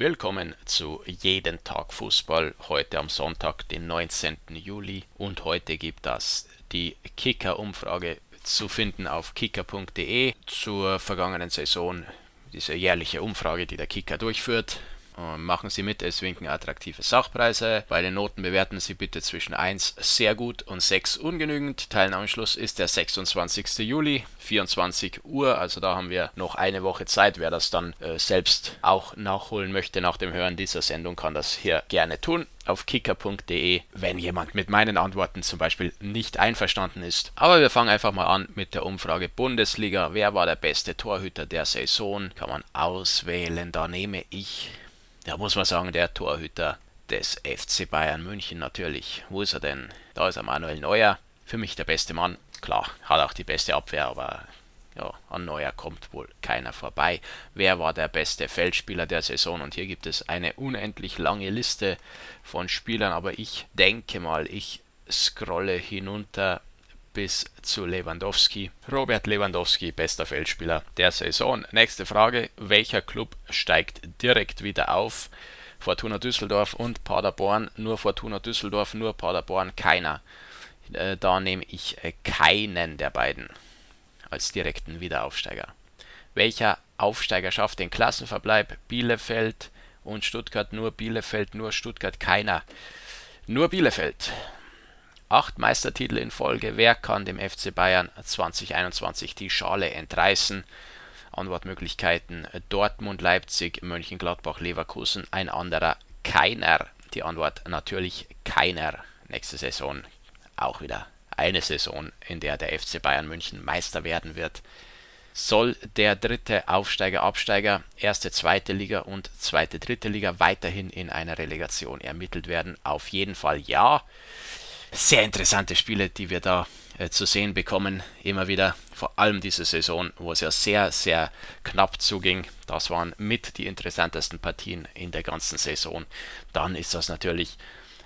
Willkommen zu Jeden Tag Fußball, heute am Sonntag, den 19. Juli. Und heute gibt es die Kicker-Umfrage zu finden auf kicker.de zur vergangenen Saison. Diese jährliche Umfrage, die der Kicker durchführt. Machen Sie mit, es winken attraktive Sachpreise. Bei den Noten bewerten Sie bitte zwischen 1 sehr gut und 6 ungenügend. Teilnahmeschluss ist der 26. Juli, 24 Uhr. Also da haben wir noch eine Woche Zeit. Wer das dann äh, selbst auch nachholen möchte nach dem Hören dieser Sendung, kann das hier gerne tun auf kicker.de, wenn jemand mit meinen Antworten zum Beispiel nicht einverstanden ist. Aber wir fangen einfach mal an mit der Umfrage Bundesliga. Wer war der beste Torhüter der Saison? Kann man auswählen. Da nehme ich da muss man sagen, der Torhüter des FC Bayern München natürlich. Wo ist er denn? Da ist er Manuel Neuer. Für mich der beste Mann. Klar, hat auch die beste Abwehr, aber ja, an Neuer kommt wohl keiner vorbei. Wer war der beste Feldspieler der Saison? Und hier gibt es eine unendlich lange Liste von Spielern, aber ich denke mal, ich scrolle hinunter bis zu Lewandowski. Robert Lewandowski, bester Feldspieler der Saison. Nächste Frage: Welcher Club steigt direkt wieder auf? Fortuna Düsseldorf und Paderborn. Nur Fortuna Düsseldorf, nur Paderborn, keiner. Äh, da nehme ich äh, keinen der beiden als direkten Wiederaufsteiger. Welcher Aufsteiger schafft den Klassenverbleib? Bielefeld und Stuttgart, nur Bielefeld, nur Stuttgart, keiner. Nur Bielefeld. Acht Meistertitel in Folge. Wer kann dem FC Bayern 2021 die Schale entreißen? Antwortmöglichkeiten Dortmund, Leipzig, Mönchengladbach, Leverkusen. Ein anderer keiner. Die Antwort natürlich keiner. Nächste Saison auch wieder eine Saison, in der der FC Bayern München Meister werden wird. Soll der dritte Aufsteiger, Absteiger, erste, zweite Liga und zweite, dritte Liga weiterhin in einer Relegation ermittelt werden? Auf jeden Fall ja sehr interessante Spiele, die wir da äh, zu sehen bekommen. Immer wieder, vor allem diese Saison, wo es ja sehr, sehr knapp zuging. Das waren mit die interessantesten Partien in der ganzen Saison. Dann ist das natürlich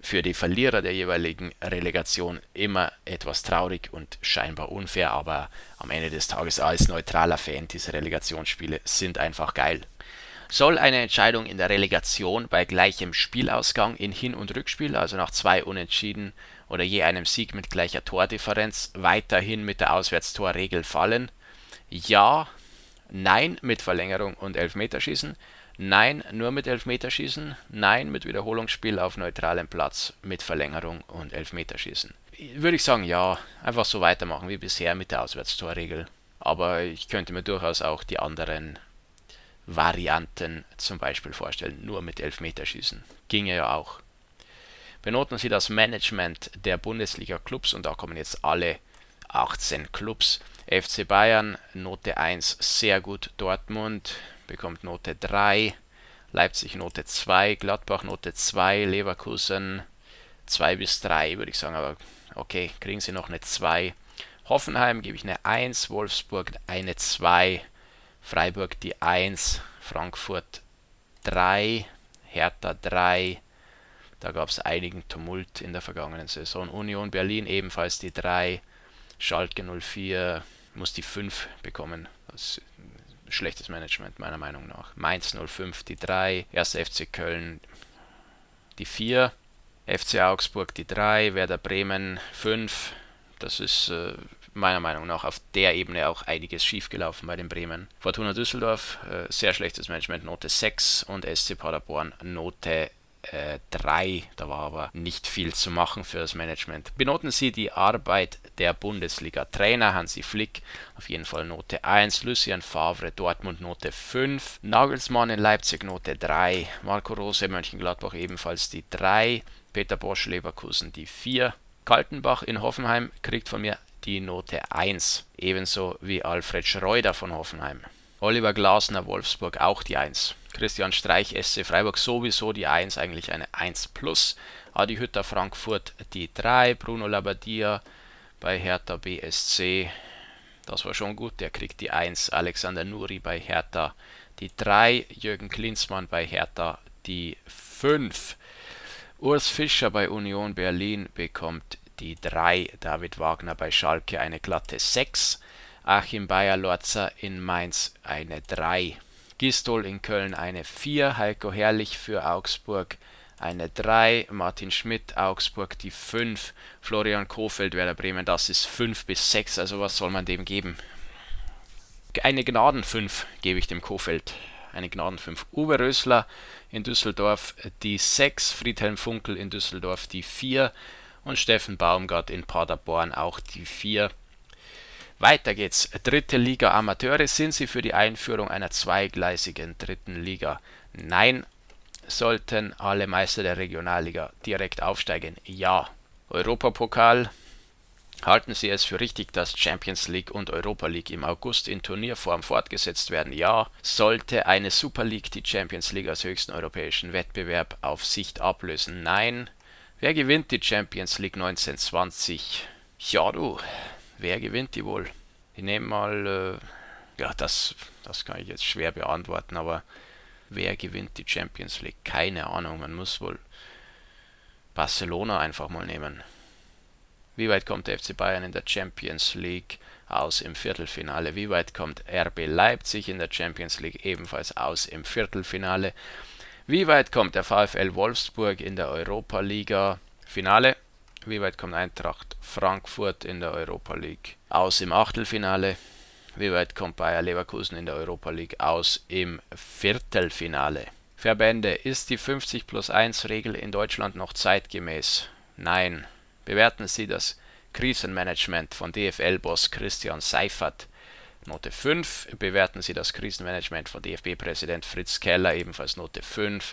für die Verlierer der jeweiligen Relegation immer etwas traurig und scheinbar unfair, aber am Ende des Tages als neutraler Fan, diese Relegationsspiele sind einfach geil. Soll eine Entscheidung in der Relegation bei gleichem Spielausgang in Hin- und Rückspiel, also nach zwei Unentschieden, oder je einem Sieg mit gleicher Tordifferenz weiterhin mit der Auswärtstorregel fallen? Ja, nein mit Verlängerung und Elfmeterschießen, nein nur mit Elfmeterschießen, nein mit Wiederholungsspiel auf neutralem Platz mit Verlängerung und Elfmeterschießen. Würde ich sagen, ja, einfach so weitermachen wie bisher mit der Auswärtstorregel. Aber ich könnte mir durchaus auch die anderen Varianten zum Beispiel vorstellen, nur mit Elfmeterschießen. Ginge ja auch. Benoten Sie das Management der Bundesliga-Clubs und da kommen jetzt alle 18 Clubs. FC Bayern Note 1 sehr gut, Dortmund bekommt Note 3, Leipzig Note 2, Gladbach Note 2, Leverkusen 2 bis 3 würde ich sagen, aber okay, kriegen Sie noch eine 2. Hoffenheim gebe ich eine 1, Wolfsburg eine 2, Freiburg die 1, Frankfurt 3, Hertha 3, da gab es einigen Tumult in der vergangenen Saison. Union Berlin ebenfalls die 3, Schalke 04 muss die 5 bekommen. Das ist schlechtes Management meiner Meinung nach. Mainz 05 die 3, 1. FC Köln die 4, FC Augsburg die 3, Werder Bremen 5. Das ist äh, meiner Meinung nach auf der Ebene auch einiges schiefgelaufen bei den Bremen. Fortuna Düsseldorf, äh, sehr schlechtes Management, Note 6 und SC Paderborn Note 3. Äh, da war aber nicht viel zu machen für das Management. Benoten Sie die Arbeit der Bundesliga-Trainer Hansi Flick, auf jeden Fall Note 1, Lucien Favre Dortmund Note 5, Nagelsmann in Leipzig Note 3, Marco Rose Mönchengladbach ebenfalls die 3, Peter Bosch Leverkusen die 4, Kaltenbach in Hoffenheim kriegt von mir die Note 1, ebenso wie Alfred Schreuder von Hoffenheim. Oliver Glasner Wolfsburg auch die 1. Christian Streich SC Freiburg sowieso die 1, eigentlich eine 1 plus. Adi Hütter Frankfurt die 3, Bruno Labbadia bei Hertha BSC, das war schon gut, der kriegt die 1, Alexander Nuri bei Hertha die 3, Jürgen Klinsmann bei Hertha die 5, Urs Fischer bei Union Berlin bekommt die 3, David Wagner bei Schalke eine glatte 6, Achim Bayer-Lorzer in Mainz eine 3. Gistol in Köln eine 4, Heiko Herrlich für Augsburg eine 3, Martin Schmidt Augsburg die 5, Florian Kofeld Werder Bremen, das ist 5 bis 6, also was soll man dem geben? Eine Gnaden 5 gebe ich dem Kofeld. Eine Gnaden 5. Uwe Rösler in Düsseldorf die 6, Friedhelm Funkel in Düsseldorf die 4 und Steffen Baumgart in Paderborn auch die 4. Weiter geht's. Dritte Liga Amateure. Sind Sie für die Einführung einer zweigleisigen dritten Liga? Nein. Sollten alle Meister der Regionalliga direkt aufsteigen? Ja. Europapokal. Halten Sie es für richtig, dass Champions League und Europa League im August in Turnierform fortgesetzt werden? Ja. Sollte eine Super League die Champions League als höchsten europäischen Wettbewerb auf Sicht ablösen? Nein. Wer gewinnt die Champions League 1920? Ja, du wer gewinnt die wohl? Ich nehme mal, äh, ja, das, das kann ich jetzt schwer beantworten, aber wer gewinnt die Champions League? Keine Ahnung, man muss wohl Barcelona einfach mal nehmen. Wie weit kommt der FC Bayern in der Champions League aus im Viertelfinale? Wie weit kommt RB Leipzig in der Champions League ebenfalls aus im Viertelfinale? Wie weit kommt der VfL Wolfsburg in der Europa Liga Finale? Wie weit kommt Eintracht Frankfurt in der Europa League aus im Achtelfinale? Wie weit kommt Bayer Leverkusen in der Europa League aus im Viertelfinale? Verbände, ist die 50 plus 1 Regel in Deutschland noch zeitgemäß? Nein. Bewerten Sie das Krisenmanagement von DFL-Boss Christian Seifert. Note 5. Bewerten Sie das Krisenmanagement von DFB-Präsident Fritz Keller, ebenfalls Note 5.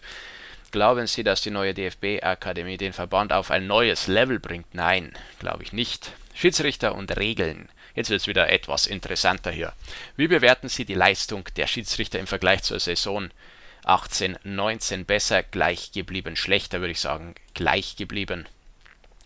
Glauben Sie, dass die neue DFB-Akademie den Verband auf ein neues Level bringt? Nein, glaube ich nicht. Schiedsrichter und Regeln. Jetzt wird es wieder etwas interessanter hier. Wie bewerten Sie die Leistung der Schiedsrichter im Vergleich zur Saison 18, 19 besser, gleich geblieben, schlechter würde ich sagen, gleich geblieben?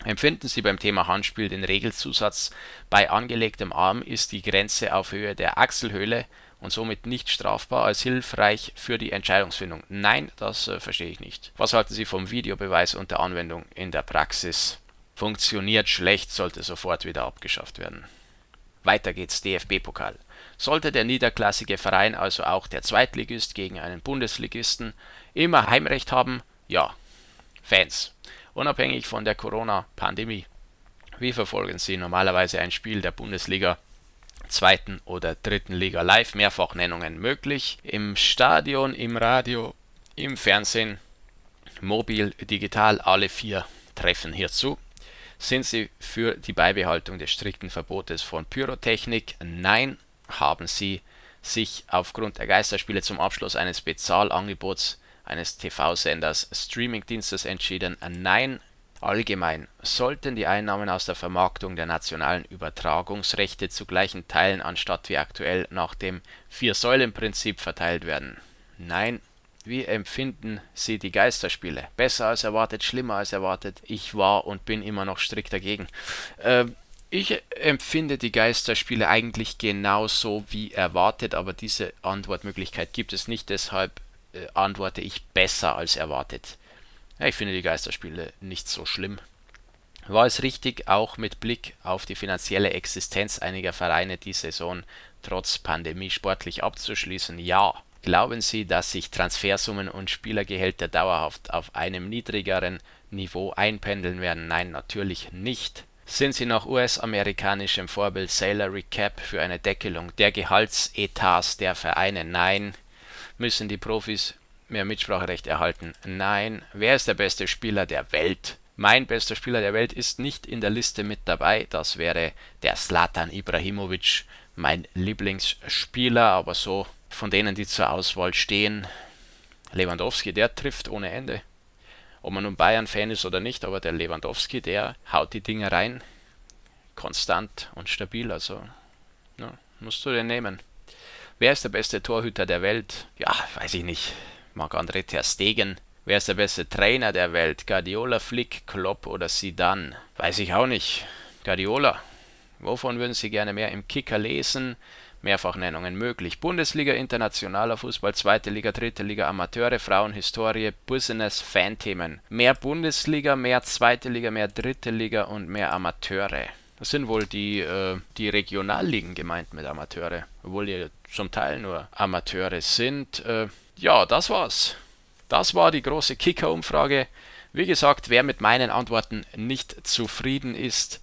Empfinden Sie beim Thema Handspiel den Regelzusatz bei angelegtem Arm ist die Grenze auf Höhe der Achselhöhle und somit nicht strafbar als hilfreich für die Entscheidungsfindung? Nein, das äh, verstehe ich nicht. Was halten Sie vom Videobeweis und der Anwendung in der Praxis? Funktioniert schlecht, sollte sofort wieder abgeschafft werden. Weiter geht's DFB-Pokal. Sollte der niederklassige Verein, also auch der Zweitligist gegen einen Bundesligisten, immer Heimrecht haben? Ja. Fans. Unabhängig von der Corona-Pandemie. Wie verfolgen Sie normalerweise ein Spiel der Bundesliga zweiten oder dritten Liga live, Mehrfachnennungen möglich. Im Stadion, im Radio, im Fernsehen, mobil, digital, alle vier treffen hierzu. Sind Sie für die Beibehaltung des strikten Verbotes von Pyrotechnik? Nein. Haben Sie sich aufgrund der Geisterspiele zum Abschluss eines Bezahlangebots eines TV-Senders Streamingdienstes entschieden? Nein. Allgemein sollten die Einnahmen aus der Vermarktung der nationalen Übertragungsrechte zu gleichen Teilen anstatt wie aktuell nach dem Vier-Säulen-Prinzip verteilt werden. Nein. Wie empfinden Sie die Geisterspiele? Besser als erwartet, schlimmer als erwartet? Ich war und bin immer noch strikt dagegen. Äh, ich empfinde die Geisterspiele eigentlich genauso wie erwartet, aber diese Antwortmöglichkeit gibt es nicht, deshalb äh, antworte ich besser als erwartet. Ja, ich finde die Geisterspiele nicht so schlimm. War es richtig, auch mit Blick auf die finanzielle Existenz einiger Vereine die Saison trotz Pandemie sportlich abzuschließen? Ja. Glauben Sie, dass sich Transfersummen und Spielergehälter dauerhaft auf einem niedrigeren Niveau einpendeln werden? Nein, natürlich nicht. Sind Sie nach US-amerikanischem Vorbild Salary Cap für eine Deckelung der Gehaltsetats der Vereine? Nein. Müssen die Profis mehr Mitspracherecht erhalten. Nein, wer ist der beste Spieler der Welt? Mein bester Spieler der Welt ist nicht in der Liste mit dabei. Das wäre der Slatan Ibrahimovic, mein Lieblingsspieler, aber so von denen, die zur Auswahl stehen. Lewandowski, der trifft ohne Ende. Ob man nun Bayern-Fan ist oder nicht, aber der Lewandowski, der haut die Dinge rein. Konstant und stabil, also ja, musst du den nehmen. Wer ist der beste Torhüter der Welt? Ja, weiß ich nicht. Marc-André Ter Stegen. Wer ist der beste Trainer der Welt? Guardiola, Flick, Klopp oder Zidane? Weiß ich auch nicht. Guardiola. Wovon würden Sie gerne mehr im Kicker lesen? Mehrfachnennungen möglich. Bundesliga, internationaler Fußball, zweite Liga, dritte Liga, Amateure, Frauenhistorie, Business, Fanthemen. Mehr Bundesliga, mehr zweite Liga, mehr dritte Liga und mehr Amateure. Das sind wohl die, äh, die Regionalligen gemeint mit Amateure, obwohl die zum Teil nur Amateure sind. Äh, ja, das war's. Das war die große Kicker-Umfrage. Wie gesagt, wer mit meinen Antworten nicht zufrieden ist,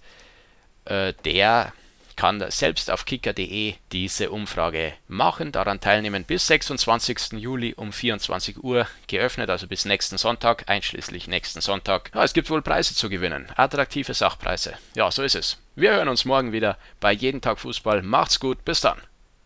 äh, der kann selbst auf kicker.de diese Umfrage machen, daran teilnehmen bis 26. Juli um 24 Uhr geöffnet, also bis nächsten Sonntag, einschließlich nächsten Sonntag. Ja, es gibt wohl Preise zu gewinnen, attraktive Sachpreise. Ja, so ist es. Wir hören uns morgen wieder bei Jeden Tag Fußball. Macht's gut, bis dann.